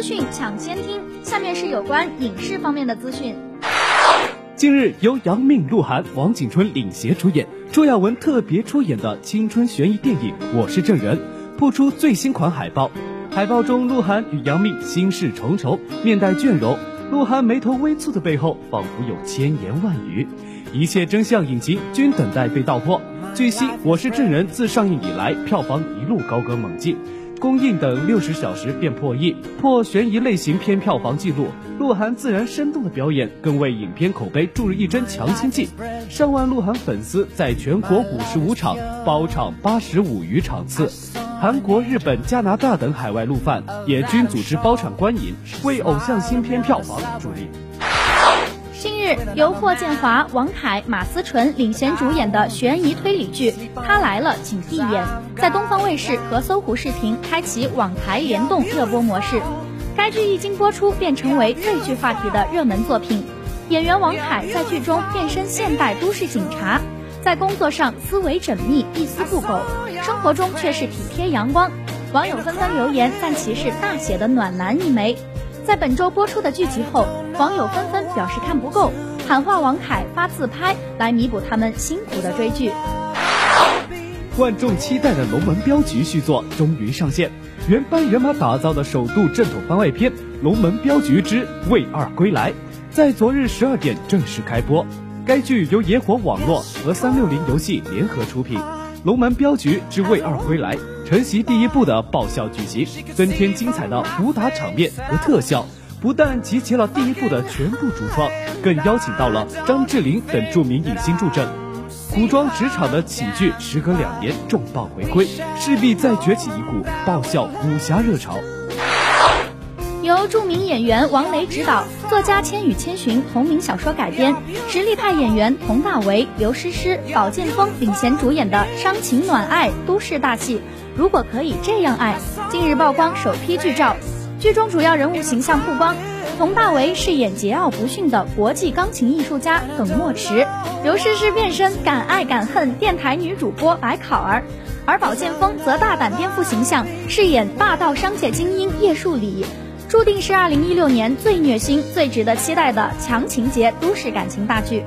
资讯抢先听，下面是有关影视方面的资讯。近日，由杨幂、鹿晗、王景春领衔主演，朱亚文特别出演的青春悬疑电影《我是证人》，曝出最新款海报。海报中，鹿晗与杨幂心事重重，面带倦容。鹿晗眉头微蹙的背后，仿佛有千言万语。一切真相隐情均等待被道破。据悉，《我是证人》自上映以来，票房一路高歌猛进。公映等六十小时便破亿，破悬疑类型片票房纪录。鹿晗自然生动的表演，更为影片口碑注入一针强心剂。上万鹿晗粉丝在全国五十五场包场八十五余场次，韩国、日本、加拿大等海外鹿饭也均组织包场观影，为偶像新片票房助力。近日，由霍建华、王凯、马思纯领衔主演的悬疑推理剧《他来了，请闭眼》在东方卫视和搜狐视频开启网台联动热播模式。该剧一经播出，便成为最具话题的热门作品。演员王凯在剧中变身现代都市警察，在工作上思维缜密，一丝不苟，生活中却是体贴阳光。网友纷纷留言赞其是大写的暖男一枚。在本周播出的剧集后，网友纷纷表示看不够，喊话王凯发自拍来弥补他们辛苦的追剧。万众期待的《龙门镖局》续作终于上线，原班人马打造的首度正统番外篇《龙门镖局之魏二归来》在昨日十二点正式开播。该剧由野火网络和三六零游戏联合出品，《龙门镖局之魏二归来》。承袭第一部的爆笑剧情，增添精彩的武打场面和特效，不但集结了第一部的全部主创，更邀请到了张智霖等著名影星助阵。古装职场的喜剧时隔两年重磅回归，势必再崛起一股爆笑武侠热潮。由著名演员王雷执导，作家《千与千寻》同名小说改编，实力派演员佟大为、刘诗诗、宝剑锋领衔主演的伤情暖爱都市大戏。如果可以这样爱，近日曝光首批剧照，剧中主要人物形象曝光，佟大为饰演桀骜不驯的国际钢琴艺术家耿墨池，刘诗诗变身敢爱敢恨电台女主播白考儿，而保剑锋则大胆颠覆形象，饰演霸道商界精英叶树理，注定是二零一六年最虐心、最值得期待的强情节都市感情大剧。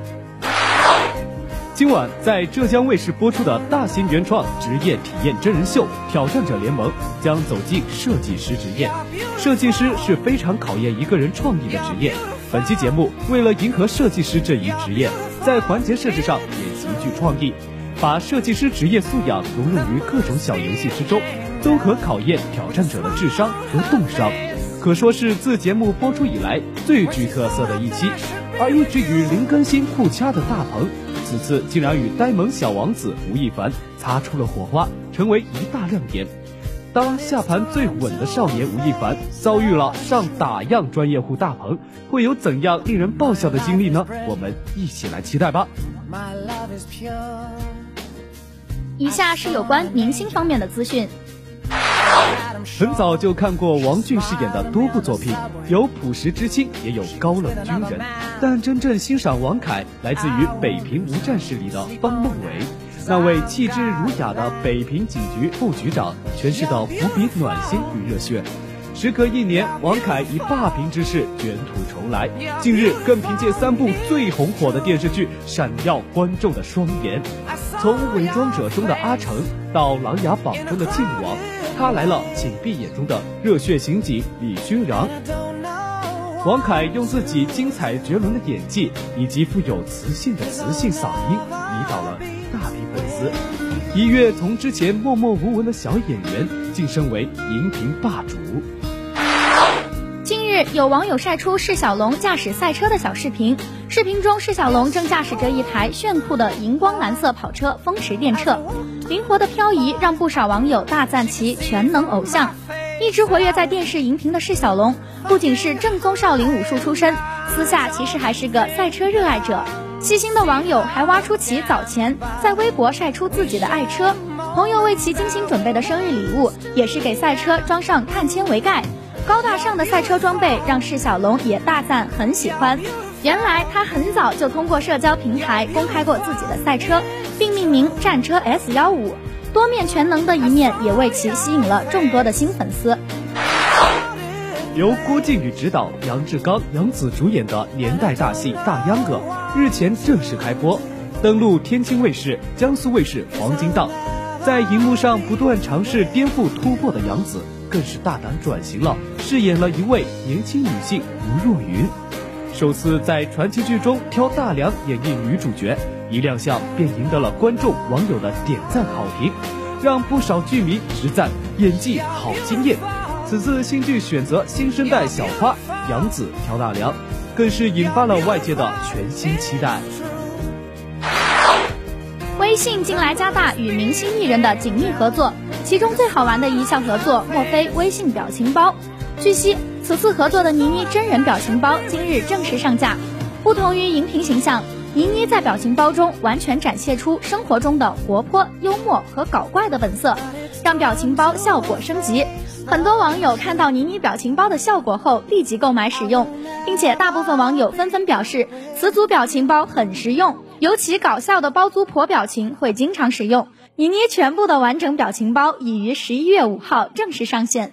今晚在浙江卫视播出的大型原创职业体验真人秀《挑战者联盟》将走进设计师职业。设计师是非常考验一个人创意的职业。本期节目为了迎合设计师这一职业，在环节设置上也极具创意，把设计师职业素养融入于各种小游戏之中，综合考验挑战者的智商和动商，可说是自节目播出以来最具特色的一期。而一直与林更新互掐的大鹏。此次竟然与呆萌小王子吴亦凡擦出了火花，成为一大亮点。当下盘最稳的少年吴亦凡遭遇了上打样专业户大鹏，会有怎样令人爆笑的经历呢？我们一起来期待吧。以下是有关明星方面的资讯。很早就看过王俊饰演的多部作品，有朴实知青，也有高冷军人。但真正欣赏王凯，来自于《北平无战事》里的方孟伟，那位气质儒雅的北平警局副局长，诠释的无比暖心与热血。时隔一年，王凯以霸屏之势卷土重来，近日更凭借三部最红火的电视剧，闪耀观众的双眼。从《伪装者》中的阿成，到《琅琊榜》中的靖王。他来了，请闭眼中的热血刑警李勋阳，王凯用自己精彩绝伦的演技以及富有磁性的磁性嗓音，迷倒了大批粉丝，一跃从之前默默无闻的小演员晋升为荧屏霸主。近日，有网友晒出释小龙驾驶赛车的小视频。视频中，释小龙正驾驶着一台炫酷的荧光蓝色跑车风驰电掣，灵活的漂移让不少网友大赞其全能偶像。一直活跃在电视荧屏的释小龙，不仅是正宗少林武术出身，私下其实还是个赛车热爱者。细心的网友还挖出其早前在微博晒出自己的爱车，朋友为其精心准备的生日礼物，也是给赛车装上碳纤维盖。高大上的赛车装备让释小龙也大赞很喜欢。原来他很早就通过社交平台公开过自己的赛车，并命名战车 S 幺五。多面全能的一面也为其吸引了众多的新粉丝。由郭靖宇执导、杨志刚、杨紫主演的年代大戏《大秧歌》日前正式开播，登陆天津卫视、江苏卫视黄金档。在荧幕上不断尝试颠覆突破的杨紫，更是大胆转型了，饰演了一位年轻女性吴若云。首次在传奇剧中挑大梁演绎女主角，一亮相便赢得了观众网友的点赞好评，让不少剧迷直赞演技好惊艳。此次新剧选择新生代小花杨紫挑大梁，更是引发了外界的全新期待。微信近来加大与明星艺人的紧密合作，其中最好玩的一项合作莫非微信表情包？据悉。此次合作的倪妮真人表情包今日正式上架。不同于荧屏形象，倪妮在表情包中完全展现出生活中的活泼、幽默和搞怪的本色，让表情包效果升级。很多网友看到倪妮表情包的效果后，立即购买使用，并且大部分网友纷纷表示，此组表情包很实用，尤其搞笑的包租婆表情会经常使用。倪妮全部的完整表情包已于十一月五号正式上线。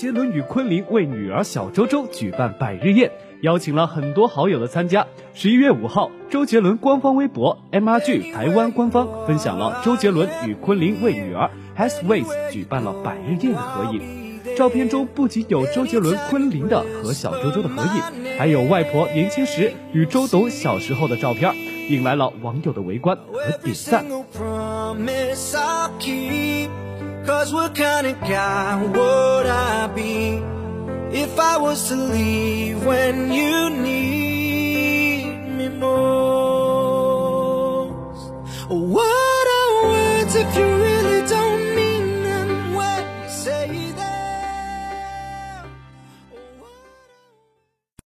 杰伦与昆凌为女儿小周周举办百日宴，邀请了很多好友的参加。十一月五号，周杰伦官方微博 MRG 台湾官方分享了周杰伦与昆凌为女儿 Hasways 举办了百日宴的合影。照片中不仅有周杰伦、昆凌的和小周周的合影，还有外婆年轻时与周董小时候的照片，引来了网友的围观和点赞。Cause what kind of guy would I be if I was to leave when you need